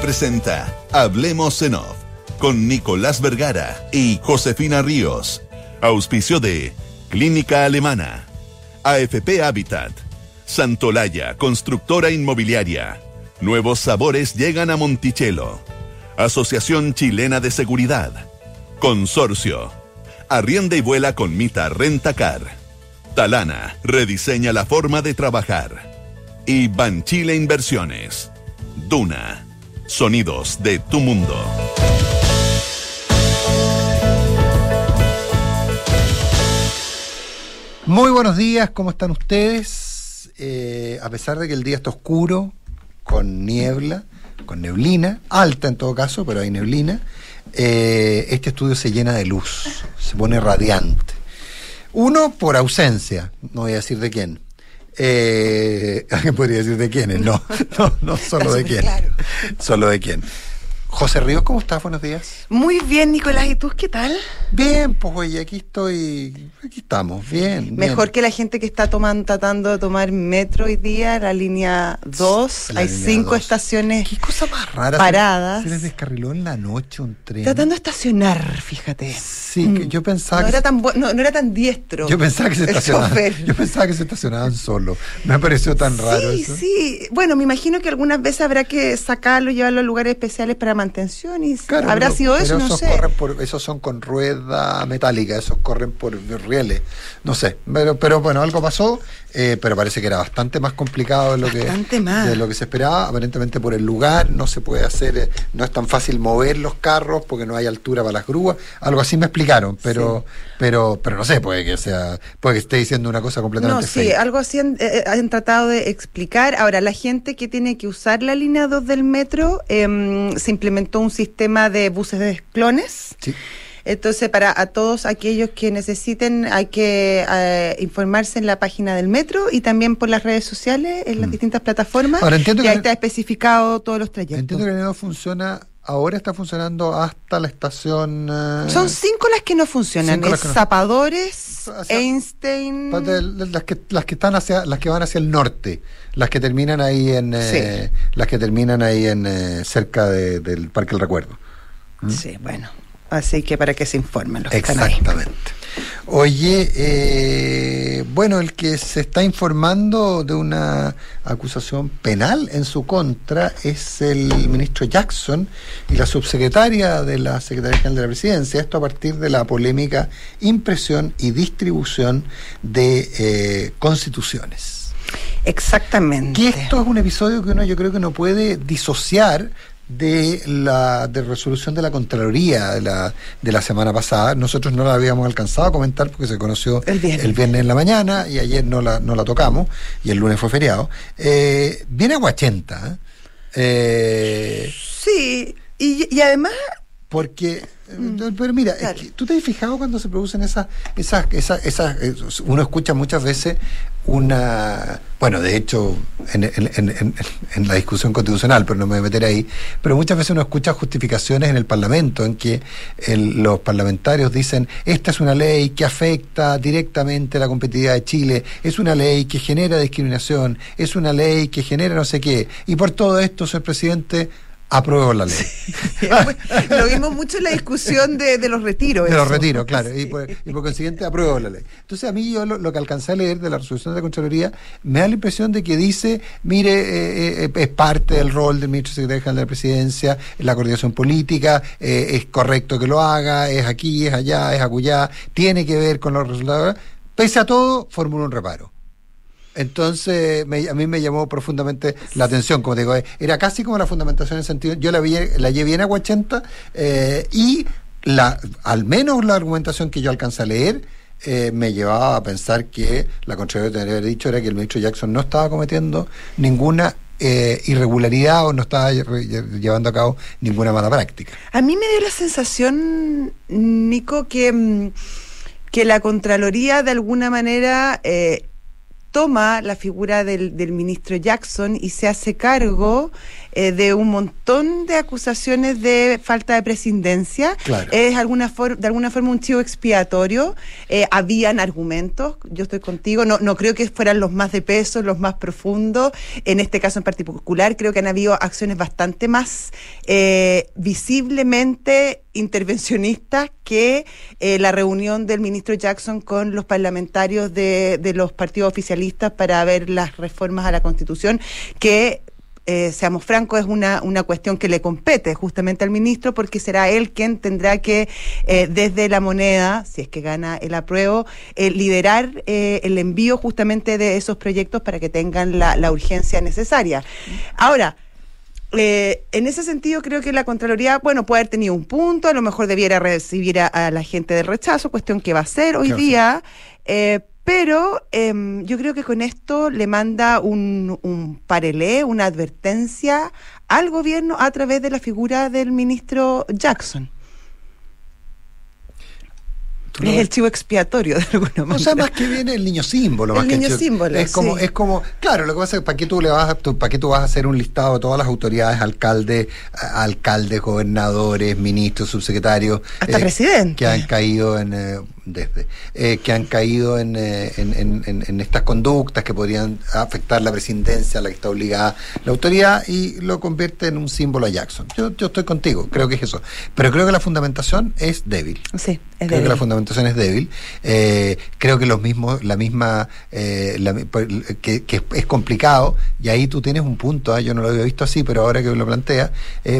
Presenta Hablemos en Off con Nicolás Vergara y Josefina Ríos. Auspicio de Clínica Alemana, AFP Habitat, Santolaya, constructora inmobiliaria. Nuevos sabores llegan a Monticello. Asociación Chilena de Seguridad. Consorcio. Arrienda y vuela con Mita Rentacar. Talana rediseña la forma de trabajar. Y Banchile Inversiones. Duna. Sonidos de tu mundo. Muy buenos días, ¿cómo están ustedes? Eh, a pesar de que el día está oscuro, con niebla, con neblina, alta en todo caso, pero hay neblina, eh, este estudio se llena de luz, se pone radiante. Uno, por ausencia, no voy a decir de quién. Eh, alguien podría decir de quiénes, no, no, no solo de quién. Claro. Solo de quién. José Ríos, ¿cómo estás? Buenos días. Muy bien, Nicolás. ¿Y tú qué tal? Bien, pues oye, aquí estoy, aquí estamos, bien. Mejor bien. que la gente que está tomando, tratando de tomar metro hoy día, la línea 2. La Hay línea cinco dos. estaciones Qué cosa más rara. paradas. Se les descarriló en la noche un tren. tratando de estacionar, fíjate. Sí, que Mm. yo pensaba No que era tan, no, no era tan diestro. yo pensaba que se estacionaban. Yo pensaba que se estacionaban solo. Me pareció tan raro sí, eso. sí. Bueno, me imagino que algunas veces habrá que sacarlo y llevarlo a lugares especiales para mantención y Claro, habrá pero- sido eso, pero no esos sé. corren por, esos son con rueda metálica, esos corren por rieles, no sé, pero, pero bueno, algo pasó, eh, pero parece que era bastante más complicado de lo, Bastante que, más. de lo que se esperaba, aparentemente por el lugar, no se puede hacer, eh, no es tan fácil mover los carros porque no hay altura para las grúas, algo así me explicaron, pero, pero, pero no sé, puede que sea, puede que esté diciendo una cosa No, completamente sí, fake. algo así han, eh, han tratado de explicar. Ahora, la gente que tiene que usar la línea 2 del metro, em, se implementó un sistema de buses de clones. Sí. Entonces, para a todos aquellos que necesiten, hay que eh, informarse en la página del metro y también por las redes sociales, en las distintas plataformas. Mm. Ahora, entiendo y que- ahí está especificado todos los trayectos. Entiendo que el no funciona, ahora está funcionando hasta la estación... eh, Son cinco las que no funcionan. Es que no- Zapadores, Hacia- Einstein... Las que las que están hacia las que van hacia el norte las que terminan ahí en eh, las que terminan ahí en eh, cerca de- del Parque del Recuerdo Sí, bueno. Así que para que se informen los que están ahí. Oye eh, bueno el que se está informando de una acusación penal en su contra es el ministro Jackson y la subsecretaria de la Secretaría General de la Presidencia esto a partir de la polémica impresión y distribución de eh, constituciones Exactamente. que esto es un episodio que uno yo creo que no puede disociar de la de resolución de la Contraloría de la, de la semana pasada. Nosotros no la habíamos alcanzado a comentar porque se conoció El viernes. en la mañana y ayer no la, no la tocamos y el lunes fue feriado. Eh, viene aguachenta, ¿eh? Eh, Sí, y, y además, porque, eh, pero mira, es Mm. que tú te has fijado cuando se producen esas, esas, esas, esas, eh, uno escucha muchas veces una, bueno, de hecho, en, en- en- en- en la discusión constitucional, pero no me voy a meter ahí, pero muchas veces uno escucha justificaciones en el Parlamento en que el- los parlamentarios dicen, esta es una ley que afecta directamente la competitividad de Chile, es una ley que genera discriminación, es una ley que genera no sé qué, y por todo esto, señor presidente, apruebo la ley. lo vimos mucho en la discusión de, de los retiros. De los retiros, claro. Y por, y por consiguiente apruebo la ley. Entonces a mí yo lo, lo que alcancé a leer de la resolución de la Contraloría me da la impresión de que dice, mire, eh, eh, es parte del rol del ministro secretario general de la presidencia, la coordinación política, eh, es correcto que lo haga, es aquí, es allá, es acullá, tiene que ver con los resultados. Pese a todo, formula un reparo. Entonces, me- a mí me llamó profundamente la atención, como digo, eh, era casi como la fundamentación en sentido, yo la vi, la llevé bien a 80 eh, y la, al menos la argumentación que yo alcancé a leer eh, me llevaba a pensar que la tendría que haber dicho era que el ministro Jackson no estaba cometiendo ninguna eh, irregularidad o no estaba lle- llevando a cabo ninguna mala práctica. A mí me dio la sensación, Nico, que, mm, que la Contraloría de alguna manera eh, toma la figura del, del ministro Jackson y se hace cargo eh, de un montón de acusaciones de falta de presidencia. Claro. Es alguna for- de alguna forma un chivo expiatorio. Eh, habían argumentos, yo estoy contigo, no, no creo que fueran los más de peso, los más profundos. En este caso en particular, creo que han habido acciones bastante más eh, visiblemente intervencionistas que eh, la reunión del ministro Jackson con los parlamentarios de, los partidos oficialistas para ver las reformas a la Constitución, que eh, seamos francos, es una, una cuestión que le compete justamente al ministro porque será él quien tendrá que, eh, desde la moneda, si es que gana el apruebo, liderar el envío justamente de esos proyectos para que tengan la urgencia necesaria. Ahora, eh, en ese sentido, creo que la Contraloría, bueno, puede haber tenido un punto, a lo mejor debiera recibir a, a la gente del rechazo, cuestión que va a ser hoy Claro, día, eh, pero em, yo creo que con esto le manda un, un parelé, una advertencia al gobierno a través de la figura del ministro Jackson. Tú Es el chivo expiatorio de alguna O manera. sea, más que viene el niño símbolo. El más que niño chivo. símbolo, Es como, sí. es como, claro, lo que pasa es que para qué tú le vas a, tú- para qué tú vas a hacer un listado de todas las autoridades, alcaldes, alcaldes, gobernadores, ministros, subsecretarios, Hasta presidente. que han caído en, eh, desde, eh, que han caído en, eh, en, en- estas conductas que podrían afectar la presidencia a la que está obligada la autoridad y lo convierte en un símbolo a Jackson. Yo, yo estoy contigo, creo que es eso. Pero creo que la fundamentación es débil. Sí, es Creo débil. que la fundamentación es débil. Eh, creo que los mismos, la misma, eh, la pues, que, que es complicado, y ahí tú tienes un punto, yo no lo había visto así, pero ahora que lo plantea,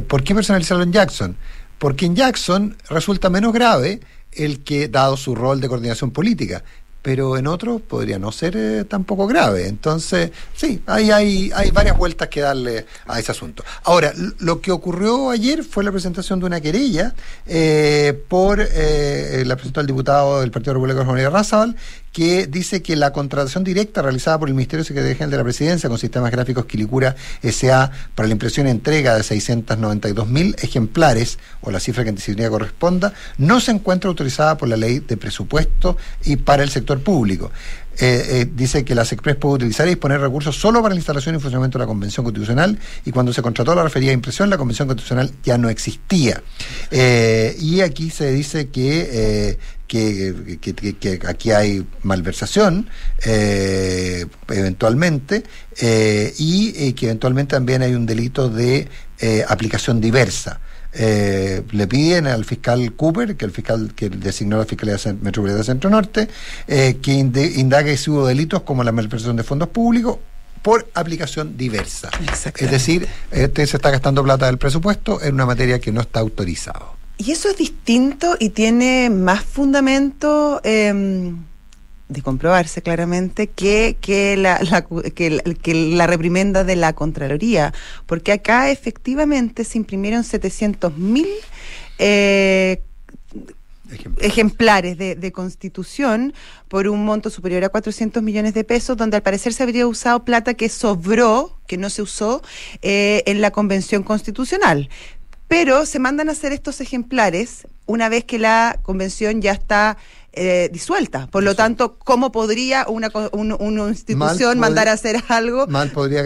¿por qué personalizarlo en Jackson? Porque en Jackson resulta menos grave el que, dado su rol de coordinación política, pero en otros podría no ser eh, tampoco grave. Entonces, sí, ahí hay, hay varias vueltas que darle a ese asunto. Ahora, lo que ocurrió ayer fue la presentación de una querella eh, por, eh, la presentó el diputado del Partido Republicano Jorge Razabal, que dice que la contratación directa realizada por el Ministerio de Secretaría General de la Presidencia con sistemas gráficos Quilicura SA para la impresión y entrega de 692 mil ejemplares, o la cifra que en disciplina corresponda, no se encuentra autorizada por la ley de presupuesto y para el sector público. Eh, eh, dice que la SECPRES puede utilizar y disponer recursos solo para la instalación y funcionamiento de la Convención Constitucional y cuando se contrató la referida impresión, la Convención Constitucional ya no existía. Eh, y aquí se dice que, que, que- que- que aquí hay malversación, eh, eventualmente, eh, y eh, que eventualmente también hay un delito de eh, aplicación diversa. Eh, le piden al fiscal Cooper, que el fiscal que designó la Fiscalía Metropolitana Centro Norte, eh, que indague si hubo delitos como la malversación de fondos públicos por aplicación diversa. Es decir, este se está gastando plata del presupuesto en una materia que no está autorizado. Y eso es distinto y tiene más fundamento eh, de comprobarse claramente que, que, la, la- que, la- que la reprimenda de la Contraloría, porque acá efectivamente se imprimieron 700 mil eh, ejemplares de, de constitución por un monto superior a 400 millones de pesos, donde al parecer se habría usado plata que sobró, que no se usó, eh, en la convención constitucional. Pero se mandan a hacer estos ejemplares una vez que la convención ya está eh, disuelta. Por lo tanto, ¿cómo podría una, un- una institución Mal mandar a hacer algo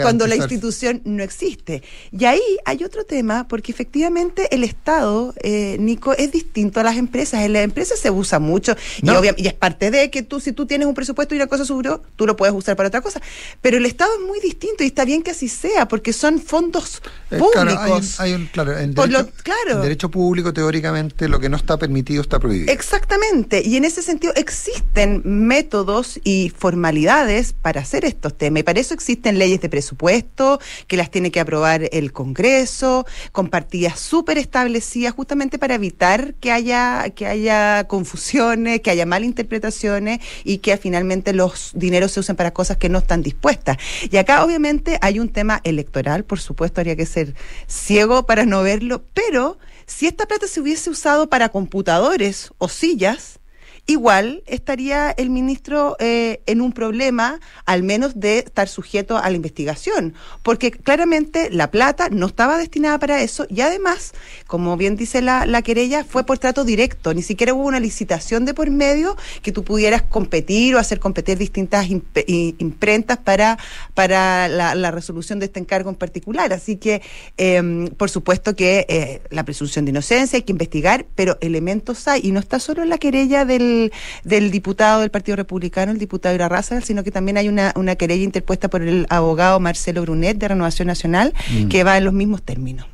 cuando la institución no existe? Y ahí hay otro tema, porque efectivamente el Estado, eh, Nico, es distinto a las empresas. En las empresas se usa mucho y, No. y es parte de que tú, si tú tienes un presupuesto y una cosa subió, tú lo puedes usar para otra cosa. Pero el Estado es muy distinto y está bien que así sea, porque son fondos Eh, públicos. claro, hay un- hay un- claro, en Por lo- derecho, claro. en derecho público, teóricamente, lo que no está permitido está prohibido. Exactamente, y en ese sentido existen métodos y formalidades para hacer estos temas, y para eso existen leyes de presupuesto que las tiene que aprobar el Congreso, con partidas súper establecidas, justamente para evitar que haya, que haya confusiones, que haya malinterpretaciones y que finalmente los dineros se usen para cosas que no están dispuestas. Y acá obviamente hay un tema electoral, por supuesto, habría que ser ciego para no verlo, pero si esta plata se hubiese usado para computadores o sillas, igual estaría el ministro eh, en un problema, al menos de estar sujeto a la investigación, porque claramente la plata no estaba destinada para eso y además, como bien dice la, la querella, fue por trato directo, ni siquiera hubo una licitación de por medio que tú pudieras competir o hacer competir distintas imprentas para, para la, resolución de este encargo en particular. Así que, em, por supuesto que eh, la presunción de inocencia hay que investigar, pero elementos hay, y no está solo en la querella del, del diputado del Partido Republicano, el diputado Irarraza, sino que también hay una, una querella interpuesta por el abogado Marcelo Brunet de Renovación Nacional, mm. que va en los mismos términos.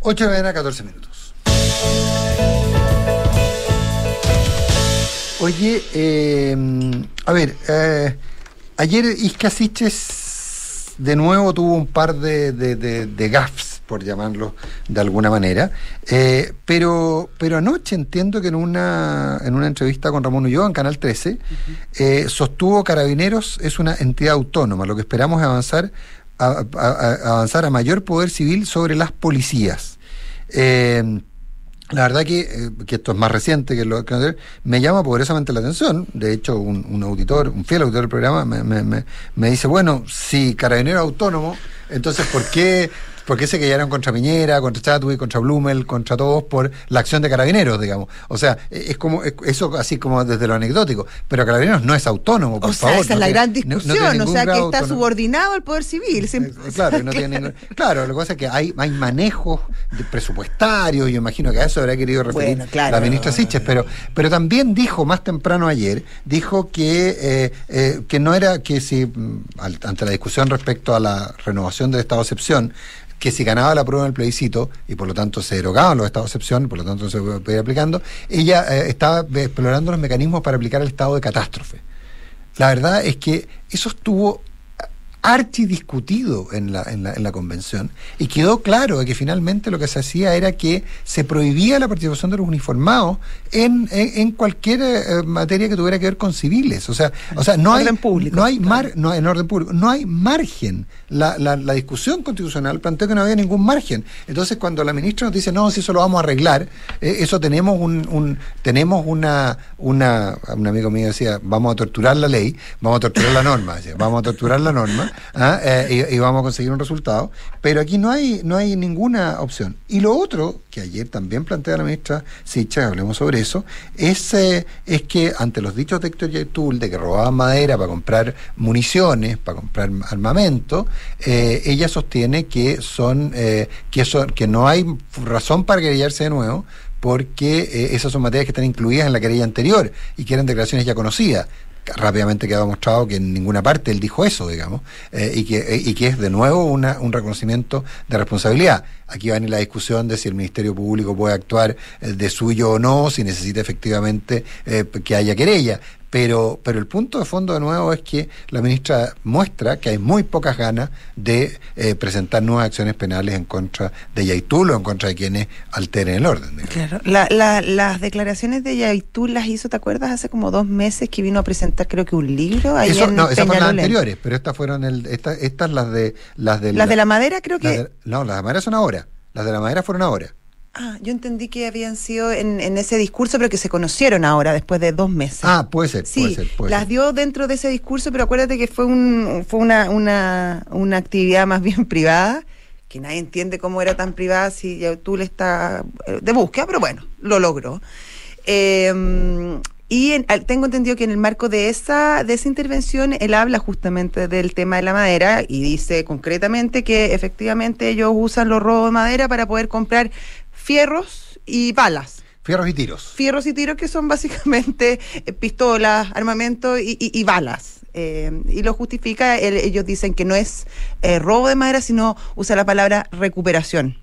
8 de la mañana, 14 minutos. Oye, eh, a ver, eh, ayer Isca Siches de nuevo tuvo un par de, de, de, gaffes, por llamarlo de alguna manera, eh, pero, pero anoche entiendo que en una, en una entrevista con Ramón Ulloa en Canal 13, sostuvo Carabineros es una entidad autónoma, lo que esperamos es avanzar a, avanzar a mayor poder civil sobre las policías. Eh, la verdad que, eh, que, esto es más reciente que lo que me llama poderosamente la atención. De hecho, un, auditor, un fiel auditor del programa, me, me, me, dice, bueno, si carabinero autónomo, entonces ¿por qué porque se cayeron contra Piñera, contra Chatwin, contra Blumel, contra todos por la acción de carabineros, digamos. O sea, es como eso así como desde lo anecdótico, pero carabineros no es autónomo, por o sea, Esa es la gran discusión, o sea, que está subordinado al poder civil. Eh, claro, no tiene claro, lo que pasa es que hay, hay manejos presupuestarios, yo imagino que a eso habría querido referir la ministra Siches, pero, pero también dijo más temprano ayer, dijo que, eh, eh, que no era que si, mm, ante la discusión respecto a la renovación del estado de excepción, que si ganaba la prueba en el plebiscito y por lo tanto se derogaban los estados de excepción, por lo tanto se podía aplicando, ella eh, estaba explorando los mecanismos para aplicar el estado de catástrofe. La verdad es que eso estuvo archidiscutido en la, en, la, en la convención y quedó claro que finalmente lo que se hacía era que se prohibía la participación de los uniformados en, en, cualquier eh, materia que tuviera que ver con civiles. O sea, o sea no, hay, no hay mar, no en orden público, no hay margen. La, la, la, discusión constitucional planteó que no había ningún margen. Entonces, cuando la ministra nos dice, no, si eso lo vamos a arreglar, eh, eso tenemos un, un, tenemos una, una, un amigo mío decía, vamos a torturar la ley, vamos a torturar la norma, decía, vamos a torturar la norma ¿ah? eh, y, vamos a conseguir un resultado. Pero aquí no hay, no hay ninguna opción. Y lo otro, que ayer también plantea la ministra Sicha, hablemos sobre eso, es, eh, es que ante los dichos de Héctor Yaitul de que robaban madera para comprar municiones, para comprar armamento, eh, ella sostiene que son, que son, que no hay razón para querellarse de nuevo, porque esas son materias que están incluidas en la querella anterior y que eran declaraciones ya conocidas rápidamente quedó demostrado que en ninguna parte él dijo eso, digamos, eh, y, que, eh, y que es de nuevo una, un reconocimiento de responsabilidad. Aquí va a venir la discusión de si el Ministerio Público puede actuar eh, de suyo o no, si necesita efectivamente que haya querella. Pero, pero el punto de fondo de nuevo es que la ministra muestra que hay muy pocas ganas de eh, presentar nuevas acciones penales en contra de Yaitul o en contra de quienes alteren el orden. Claro, las declaraciones de Yaitul las hizo, ¿te acuerdas? Hace como dos meses que vino a presentar creo que un libro. Ahí Eso, no, esas fueron las anteriores, pero estas fueron el, estas, estas las de las de las de la madera creo que. no, las de la madera son ahora. Las de la madera fueron ahora. Ah, yo entendí que habían sido en, ese discurso, pero que se conocieron ahora, después de dos meses. Ah, puede ser, sí, puede las dio dentro de ese discurso, pero acuérdate que fue, un, fue una, una, una actividad más bien privada, que nadie entiende cómo era tan privada si tú le estás eh, de búsqueda, pero bueno, lo logró. Em, y tengo entendido que en el marco de esa, de esa intervención él habla justamente del tema de la madera y dice concretamente que efectivamente ellos usan los robos de madera para poder comprar fierros y balas. Fierros y tiros. Fierros y tiros que son básicamente eh, pistolas, armamento y, balas. Eh, y lo justifica, ellos dicen que no es eh, robo de madera, sino usa la palabra recuperación.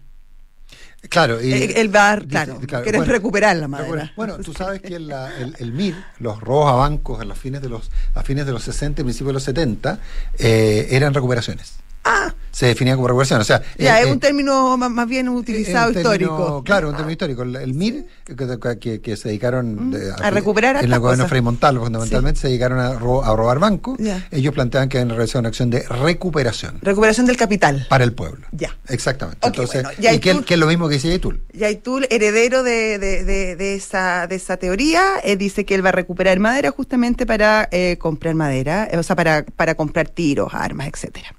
Claro, y el, bar, claro, recuperar la madera. Bueno, tú sabes que el, el, MIR, los robos a bancos a, los fines de los, a fines de los 60 y principios de los 70, eran recuperaciones. Ah, se definía como recuperación. O sea, ya, eh, es eh, un término más, más bien utilizado un término- histórico. Claro, un término histórico. El, el MIR, que, que- que se dedicaron Mm, de- a recuperar En el gobierno. Frei Montalvo, fundamentalmente, se dedicaron a, ro- a robar bancos. Ya. Ellos planteaban que habían realizado una acción de recuperación Recuperación del capital. para el pueblo. Ya. Exactamente. Entonces, bueno, y que, es lo mismo que dice Yaitul. Yaitul, heredero de, de, de, de esa, de esa teoría, eh, dice que él va a recuperar madera justamente para eh, comprar madera, eh, o sea, para, para comprar tiros, armas, etcétera.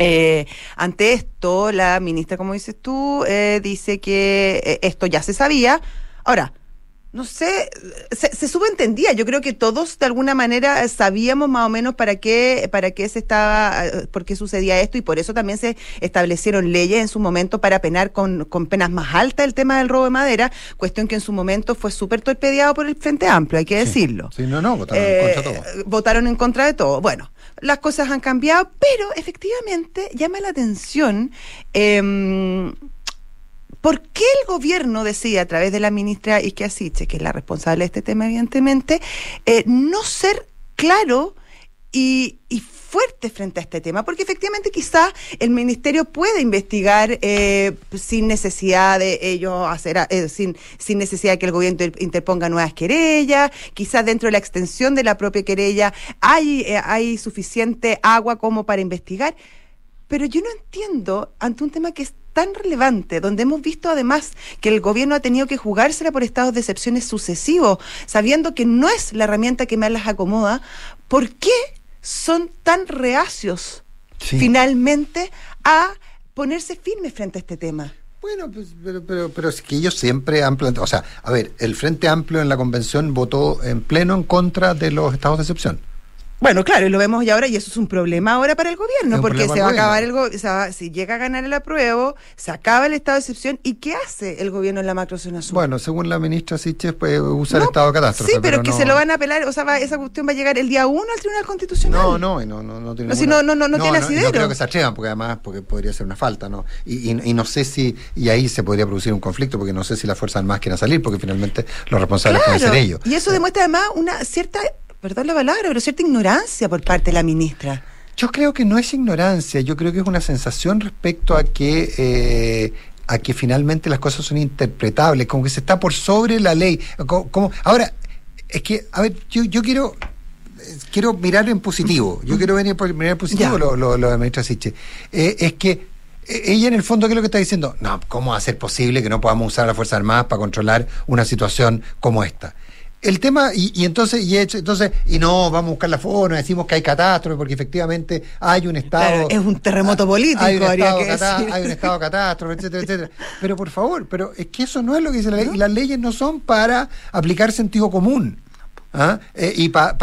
Eh, ante esto, la ministra, como dices tú, eh, dice que eh, esto ya se sabía. Ahora, no sé, se, se subentendía. Yo creo que todos de alguna manera sabíamos más o menos para qué, para qué se estaba, eh, por qué sucedía esto y por eso también se establecieron leyes en su momento para penar con, con penas más altas el tema del robo de madera, cuestión que en su momento fue súper torpedeado por el Frente Amplio, hay que decirlo. Sí, no, no, votaron Eh, en contra de todo. Votaron en contra de todo. Bueno, las cosas han cambiado, pero efectivamente llama la atención. em, ¿Por qué el gobierno decide, a través de la ministra Isquia Siche, que es la responsable de este tema, evidentemente, eh, no ser claro y, y fuerte frente a este tema? Porque efectivamente quizá el ministerio puede investigar eh, sin necesidad de ellos hacer, eh, sin, sin necesidad que el gobierno inter- interponga nuevas querellas, quizás dentro de la extensión de la propia querella hay, eh, hay suficiente agua como para investigar. Pero yo no entiendo, ante un tema que es tan relevante, donde hemos visto además que el gobierno ha tenido que jugársela por estados de excepciones sucesivos, sabiendo que no es la herramienta que más las acomoda, ¿por qué son tan reacios Sí. finalmente a ponerse firmes frente a este tema? Bueno, pues, pero, pero, pero es que ellos siempre han planteado, o sea, a ver, el Frente Amplio en la convención votó en pleno en contra de los estados de excepción. Bueno, claro, y lo vemos ya ahora, y eso es un problema ahora para el gobierno, porque se va a acabar el gobierno. go- se va- si llega a ganar el apruebo, se acaba el estado de excepción, ¿y qué hace el gobierno en la macrozona sur? Bueno, según la ministra Siches, pues usa el estado de catástrofe. Sí, pero, que no- se lo van a apelar, o sea, va- esa cuestión va a llegar el día uno al Tribunal Constitucional. No, no, no, no, no tiene No, si ninguna- no- no- no tiene asidero. No creo que se atrevan, porque además porque podría ser una falta, ¿no? Y, y- y no sé si, y ahí se podría producir un conflicto, porque no sé si las Fuerzas Armadas quieren salir, porque finalmente los responsables pueden ser ellos. Y eso demuestra además una cierta, perdón la palabra, pero cierta ignorancia por parte de la ministra. Yo creo que no es ignorancia, yo creo que es una sensación respecto a que eh, a que finalmente las cosas son interpretables, como que se está por sobre la ley. Co- Como, ahora, es que, a ver, yo, yo quiero eh, quiero mirar en positivo, yo quiero venir por mirar en positivo Ya. lo, lo, lo de la ministra Siche. Eh, es que eh, ella en el fondo, ¿qué es lo que está diciendo? No, ¿cómo va a ser posible que no podamos usar a las Fuerzas Armadas para controlar una situación como esta? El tema, y, y entonces, y hecho, entonces, y no, vamos a buscar la forma, decimos que hay catástrofe, porque efectivamente hay un estado. Claro, es un terremoto político, hay un habría estado que catá- decir. Hay un estado catástrofe, etcétera, etcétera. Pero por favor, pero es que eso no es lo que dice la ley. Las leyes no son para aplicar sentido común. ¿ah? Eh, y para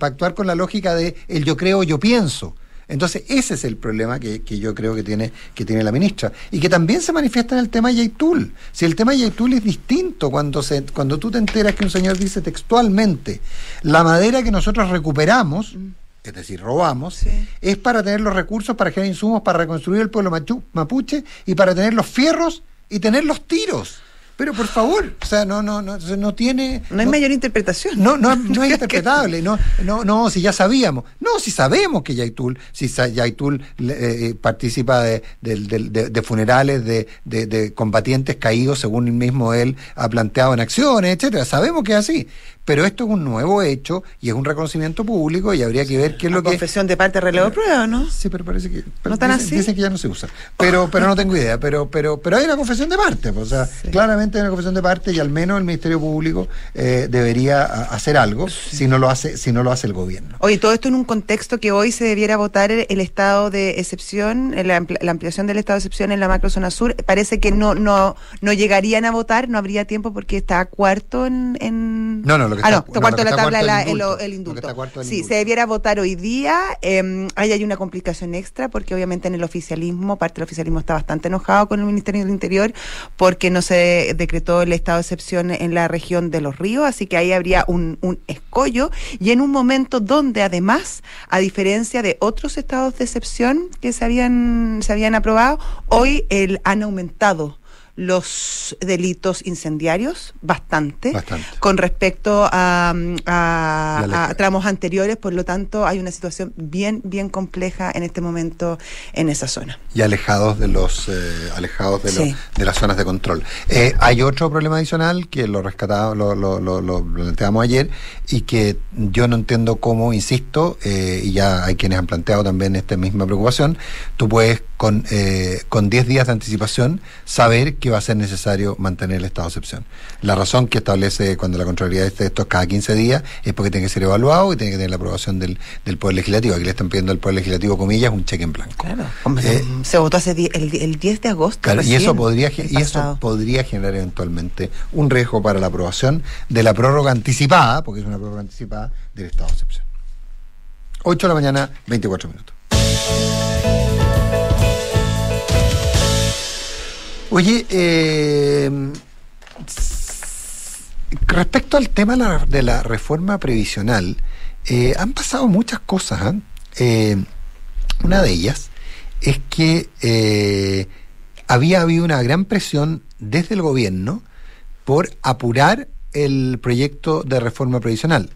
actuar con la lógica de el yo creo, yo pienso. Entonces, ese es el problema que, que yo creo que tiene, que tiene la ministra. Y que también se manifiesta en el tema Yaitul. Si el tema Yaitul es distinto, cuando, se, cuando tú te enteras que un señor dice textualmente, la madera que nosotros recuperamos, es decir, robamos, Sí. es para tener los recursos para generar insumos para reconstruir el pueblo machu- mapuche y para tener los fierros y tener los tiros. Pero por favor, o sea, no, no, no, no tiene. No hay mayor interpretación. No, no, no es interpretable, no, no, no, si ya sabíamos. No, si sabemos que Yaitul, si Yaitul eh, participa de, de- de funerales de, de- de combatientes caídos, según mismo él ha planteado en acciones, etcétera. Sabemos que es así. Pero esto es un nuevo hecho y es un reconocimiento público y habría que ver qué es lo que. confesión de parte relevo de prueba, ¿no? Sí, pero parece que ¿No tan dicen, así? dicen que ya no se usa. Pero pero no tengo idea, pero pero pero hay una confesión de parte, pues, o sea, Sí. claramente hay una confesión de parte y al menos el Ministerio Público eh, debería hacer algo si no lo hace si no lo hace el gobierno. Oye, todo esto en un contexto que hoy se debiera votar el, estado de excepción, la, ampli- la ampliación del estado de excepción en la macrozona sur. Parece que no no no llegarían a votar, no habría tiempo porque está cuarto en... en... No, no, lo que ah, está- no, está no, cuarto la tabla la- el indulto. el cuarto Sí, indulto. se debiera votar hoy día. eh, ahí hay una complicación extra porque obviamente en el oficialismo, parte del oficialismo está bastante enojado con el Ministerio del Interior porque no se decretó el estado de excepción en la región de los ríos, así que ahí habría un, un escollo y en un momento donde además, a diferencia de otros estados de excepción que se habían, se habían aprobado, hoy el, han aumentado los delitos incendiarios bastante, Bastante. con respecto a, ley. a tramos anteriores, por lo tanto hay una situación bien, bien compleja en este momento en esa zona. y alejados de los eh, alejados de, Sí. los- de las zonas de control. Eh, hay otro problema adicional que lo rescatamos, lo, lo, lo, lo planteamos ayer y que yo no entiendo cómo, insisto, eh, y ya hay quienes han planteado también esta misma preocupación, tú puedes con eh, con 10 días de anticipación saber que va a ser necesario mantener el estado de excepción. La razón que establece cuando la Contraloría dice esto es cada 15 días es porque tiene que ser evaluado y tiene que tener la aprobación del, del Poder Legislativo. Aquí le están pidiendo al Poder Legislativo, comillas, un cheque en blanco. Claro. Hombre, Eh, se votó hace die- el, el 10 de agosto. Claro, y eso podría y eso podría generar eventualmente un riesgo para la aprobación de la prórroga anticipada, porque es una prórroga anticipada del estado de excepción. 8 de la mañana, 24 minutos. Oye, eh, respecto al tema de la, de la reforma previsional, eh, han pasado muchas cosas. ¿ah? Eh, una de ellas es que eh, había habido una gran presión desde el gobierno por apurar el proyecto de reforma previsional.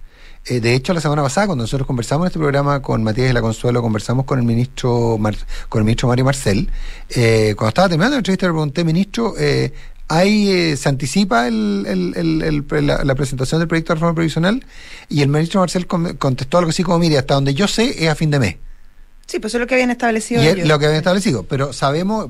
Eh, de hecho, la semana pasada, cuando nosotros conversamos en este programa con Matías de la Consuelo, conversamos con el ministro Mar- con el ministro Mario Marcel, eh, cuando estaba terminando la entrevista le pregunté, ministro, eh, ¿hay, eh, ¿se anticipa el- el- el- la, la presentación del proyecto de reforma previsional? Y el ministro Marcel con- contestó algo así como, mire, hasta donde yo sé es a fin de mes. Sí, pues eso es lo que habían establecido Y ellos. lo que habían establecido. Pero sabemos,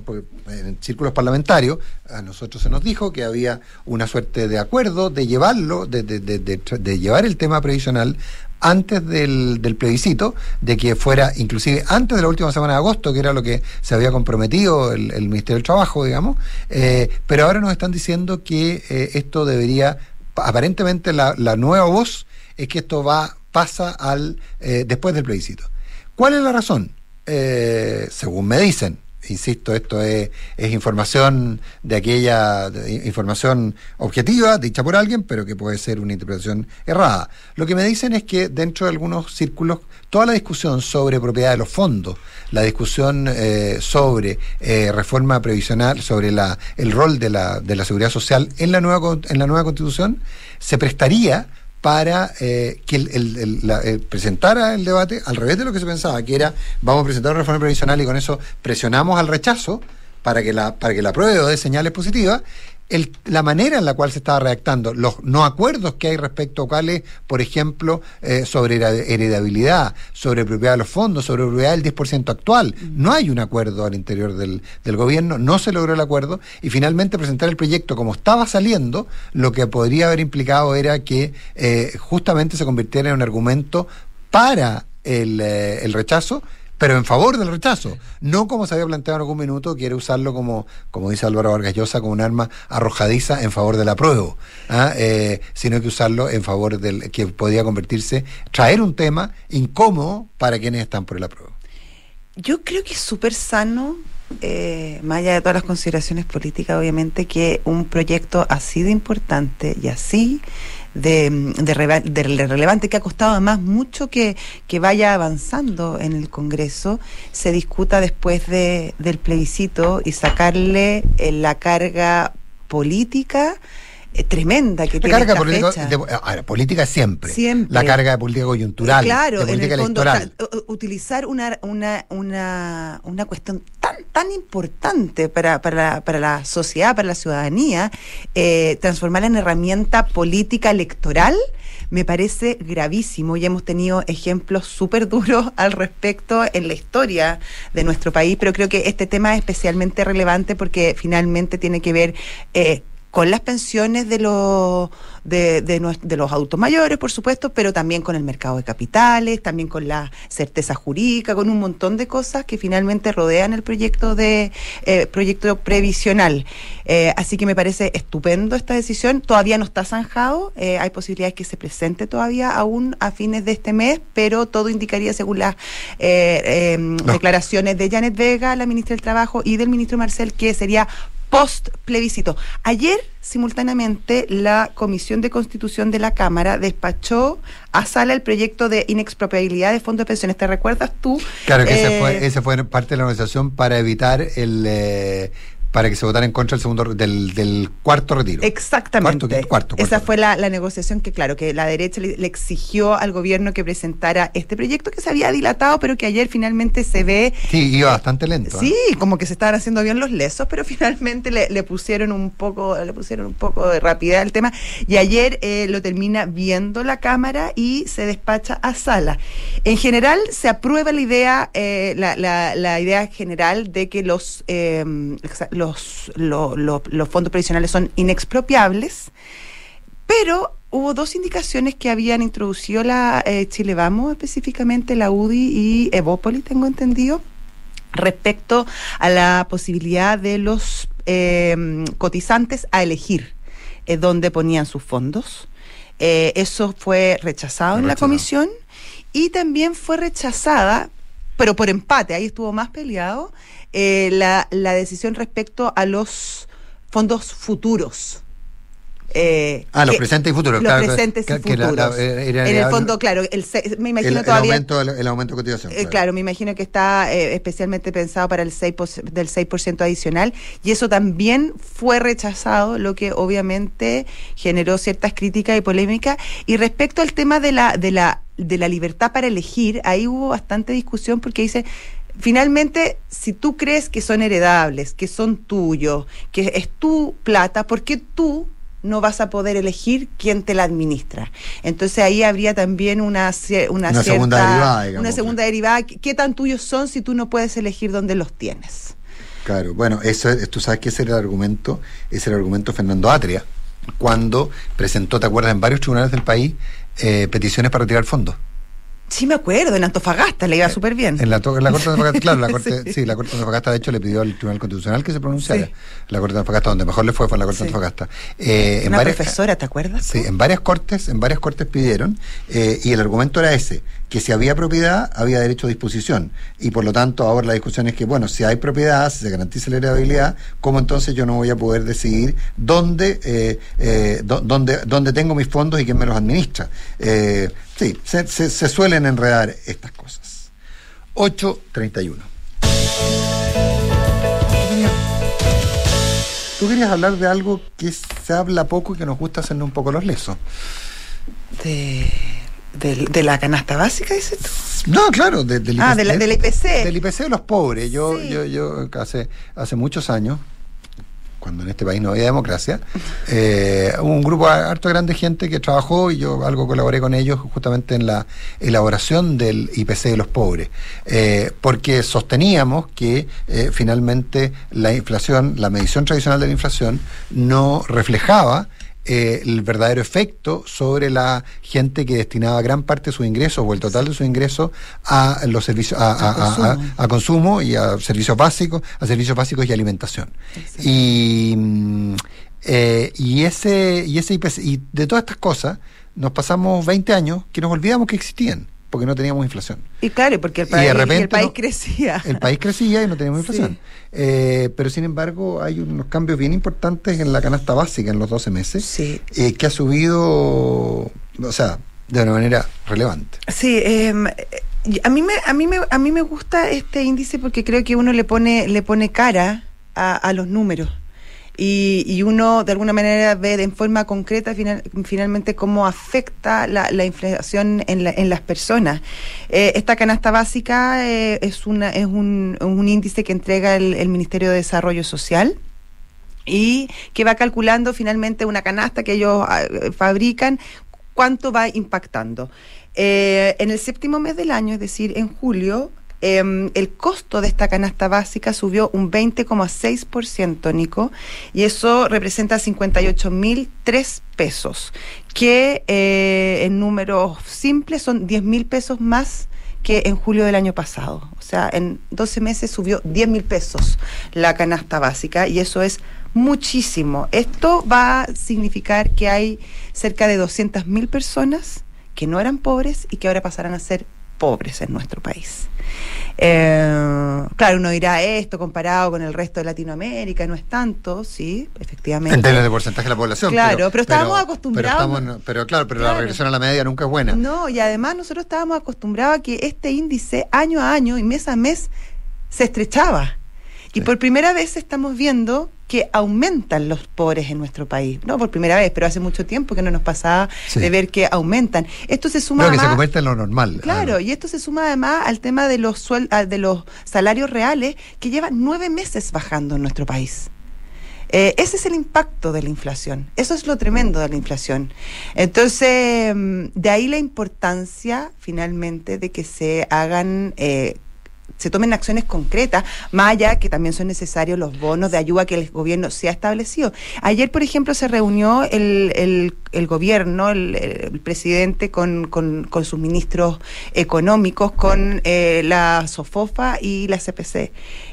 en círculos parlamentarios, a nosotros se nos dijo que había una suerte de acuerdo de llevarlo, de, de- de- de tra- de llevar el tema previsional antes del, del plebiscito, de que fuera inclusive antes de la última semana de agosto, que era lo que se había comprometido el, el Ministerio del Trabajo, digamos. Eh, pero ahora nos están diciendo que eh, esto debería, aparentemente la, la nueva voz es que esto va pasa al eh, después del plebiscito. ¿Cuál es la razón? Eh, según me dicen, insisto, esto es, información de aquella información objetiva, dicha por alguien, pero que puede ser una interpretación errada. Lo que me dicen es que dentro de algunos círculos, toda la discusión sobre propiedad de los fondos, la discusión eh, sobre eh, reforma previsional, sobre la, el rol de la, de la seguridad social en la nueva, en la nueva constitución, se prestaría para eh, que el, el- el- eh, presentara el debate al revés de lo que se pensaba, que era vamos a presentar una reforma previsional y con eso presionamos al rechazo para que la, para que la apruebe o dé señales positivas. El- la manera en la cual se estaba redactando, los no acuerdos que hay respecto a cuáles, por ejemplo, eh, sobre heredabilidad, sobre propiedad de los fondos, sobre propiedad del 10% actual. No hay un acuerdo al interior del, del gobierno, no se logró el acuerdo y finalmente presentar el proyecto como estaba saliendo, lo que podría haber implicado era que eh, justamente se convirtiera en un argumento para el, eh, el rechazo pero en favor del rechazo, no como se había planteado en algún minuto, quiere usarlo como, como dice Álvaro Vargas Llosa, como un arma arrojadiza en favor del apruebo, ¿ah? Eh, sino que usarlo en favor del que podía convertirse, traer un tema incómodo para quienes están por el apruebo. Yo creo que es súper sano, eh, más allá de todas las consideraciones políticas, obviamente, que un proyecto así de importante y así de, relevante, que ha costado además mucho que, que vaya avanzando en el Congreso, se discuta después de, del plebiscito y sacarle eh, la carga política eh, tremenda que La tiene carga esta política, fecha. de- ahora, política siempre. Siempre. La carga de política coyuntural, Claro, de en política el fondo, electoral. utilizar una, una, una, una cuestión tan, tan importante para, para, la, para la sociedad, para la ciudadanía, eh, transformarla en herramienta política electoral, me parece gravísimo y hemos tenido ejemplos súper duros al respecto en la historia de nuestro país, pero creo que este tema es especialmente relevante porque finalmente tiene que ver eh, con las pensiones de los de, de, de los adultos mayores, por supuesto, pero también con el mercado de capitales, también con la certeza jurídica, con un montón de cosas que finalmente rodean el proyecto de eh, proyecto previsional. Eh, así que me parece estupendo esta decisión. Todavía no está zanjado, eh, hay posibilidades que se presente todavía aún a fines de este mes, pero todo indicaría, según las eh, eh, declaraciones de Janet Vega, la ministra del Trabajo, y del ministro Marcel, que sería post plebiscito. Ayer, simultáneamente, la Comisión de Constitución de la Cámara despachó a sala el proyecto de inexpropiabilidad de fondos de pensiones. ¿Te recuerdas tú? Claro que ese, Eh, fue, ese fue parte de la organización para evitar el... eh, para que se votara en contra del segundo del, del cuarto retiro. Exactamente. Cuarto, cuarto, Esa fue la, la negociación que, claro, que la derecha le, le exigió al gobierno que presentara este proyecto que se había dilatado, pero que ayer finalmente se ve Sí, iba bastante lento. ¿eh? Sí, como que se estaban haciendo bien los lesos, pero finalmente le, le pusieron un poco, le pusieron un poco de rapidez al tema. Y ayer eh, lo termina viendo la Cámara y se despacha a sala. En general se aprueba la idea, eh, la, la- la idea general de que los eh, los, lo- lo- los fondos previsionales son inexpropiables. Pero hubo dos indicaciones que habían introducido la eh, Chile Vamos, específicamente la UDI y Evópoli, tengo entendido, respecto a la posibilidad de los eh, cotizantes a elegir eh, dónde ponían sus fondos. Eh, eso fue rechazado en la comisión y también fue rechazada, pero por empate, ahí estuvo más peleado, eh, la, la decisión respecto a los fondos futuros. Eh, Ah, los que- presentes y futuros. Los claro, presentes que- y que futuros. la- era- en el fondo, claro, el, me imagino el, el todavía... aumento, el, aumento de cotización. Eh, claro, me imagino que está eh, especialmente pensado para el 6 pos- del 6% adicional y eso también fue rechazado, lo que obviamente generó ciertas críticas y polémicas. Y respecto al tema de la, de la, de la libertad para elegir, ahí hubo bastante discusión porque dice, finalmente, si tú crees que son heredables, que son tuyos, que es tu plata, ¿por qué tú no vas a poder elegir quién te la administra. Entonces ahí habría también una, una, Una cierta, segunda derivada, digamos, una segunda derivada. ¿Qué tan tuyos son si tú no puedes elegir dónde los tienes? Claro, bueno, eso es- tú sabes que ese era el argumento, ese era el argumento Fernando Atria, cuando presentó, ¿te acuerdas?, en varios tribunales del país eh, peticiones para retirar fondos. Sí, me acuerdo, en Antofagasta le iba súper bien. En la, en la Corte de Antofagasta, claro, la Corte, Sí. sí. la Corte de Antofagasta de hecho le pidió al Tribunal Constitucional que se pronunciara. Sí. La Corte de Antofagasta, donde mejor le fue, fue en la Corte Sí. de Antofagasta. Eh, en Una varias- profesora, ¿te acuerdas? Sí, en varias cortes, en varias cortes pidieron, eh, y el argumento era ese, que si había propiedad, había derecho a disposición. Y por lo tanto, ahora la discusión es que, bueno, si hay propiedad, si se garantiza la heredabilidad, ¿cómo entonces yo no voy a poder decidir dónde, eh, eh, dó- dónde, dónde tengo mis fondos y quién me los administra? Eh, sí, se, se- se suelen enredar estas cosas. 8.31. Tú querías hablar de algo que se habla poco y que nos gusta hacernos un poco los lesos. De, de, de la canasta básica, dices tú. No, claro, de- del Ah, de la- del IPC. Del IPC de los pobres. Yo, Sí. yo, yo hace, hace muchos años, cuando en este país no había democracia, eh, hubo un grupo harto grande de gente que trabajó y yo algo colaboré con ellos justamente en la elaboración del IPC de los pobres, eh, porque sosteníamos que eh, finalmente la inflación, la medición tradicional de la inflación, no reflejaba eh, el verdadero efecto sobre la gente que destinaba gran parte de sus ingresos o el total de sus ingresos a los servicios a, a- A a- consumo. y a servicios básicos, a servicios básicos y alimentación. Y, mm, eh, y ese y ese IPC y de todas estas cosas nos pasamos 20 años que nos olvidamos que existían porque no teníamos inflación. Y claro, porque el país, de y repente el país no- crecía. El país crecía y no teníamos Sí. inflación. Eh, pero sin embargo hay unos cambios bien importantes en la canasta básica en los 12 meses Sí. eh, que ha subido, o sea, de una manera relevante. Sí, eh, a mí me a mí me a mí me gusta este índice porque creo que uno le pone le pone cara a, a los números y, y uno de alguna manera ve de forma concreta final- finalmente cómo afecta la, la inflación en, la- en las personas. Eh, esta canasta básica eh, es una es un, índice que entrega el, el Ministerio de Desarrollo Social y que va calculando finalmente una canasta que ellos ah, fabrican, cuánto va impactando. Eh, en el séptimo mes del año, es decir, en julio, em, el costo de esta canasta básica subió un 20,6%, Nico, y eso representa 58.003 pesos, que eh, en números simples son 10 mil pesos más que en julio del año pasado. O sea, en 12 meses subió 10 mil pesos la canasta básica y eso es muchísimo. Esto va a significar que hay cerca de 200 mil personas que no eran pobres y que ahora pasarán a ser pobres en nuestro país. Eh, claro, uno dirá esto comparado con el resto de Latinoamérica, no es tanto, sí, efectivamente. En términos de porcentaje de la población. Claro, pero estábamos acostumbrados- Pero, estamos- pero claro, pero la regresión a la media nunca es buena. No, y además nosotros estábamos acostumbrados a que este índice año a año y mes a mes se estrechaba. Y por primera vez estamos viendo que aumentan los pobres en nuestro país. No por primera vez, pero hace mucho tiempo que no nos pasaba Sí. de ver que aumentan. Esto se suma que se convierte en lo normal. Claro, y esto se suma además al tema de los suel- ah, de los salarios reales que llevan nueve meses bajando en nuestro país. Eh, ese es el impacto de la inflación. Eso es lo tremendo de la inflación. Entonces, mm, de ahí la importancia finalmente de que se hagan eh, se tomen acciones concretas, más allá que también son necesarios los bonos de ayuda que el gobierno se ha establecido. Ayer, por ejemplo, se reunió el, el- gobierno, el, el presidente con, con- con sus ministros económicos, con eh, la SOFOFA y la CPC.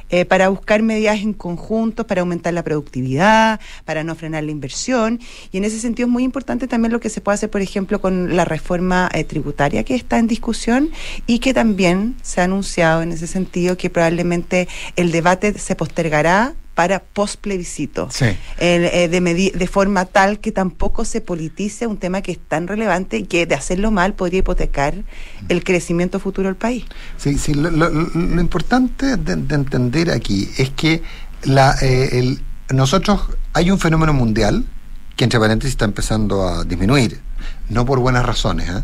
Eh, para buscar medidas en conjunto, para aumentar la productividad, para no frenar la inversión. Y en ese sentido es muy importante también lo que se puede hacer, por ejemplo, con la reforma eh, tributaria que está en discusión y que también se ha anunciado en ese sentido que probablemente el debate se postergará para postplebiscito, Sí. eh, de, forma tal que tampoco se politice un tema que es tan relevante y que de hacerlo mal podría hipotecar el crecimiento futuro del país. Sí, sí, lo, lo- lo- lo importante de, de entender aquí es que la, eh, el- nosotros hay un fenómeno mundial que entre paréntesis está empezando a disminuir, no por buenas razones, ¿eh?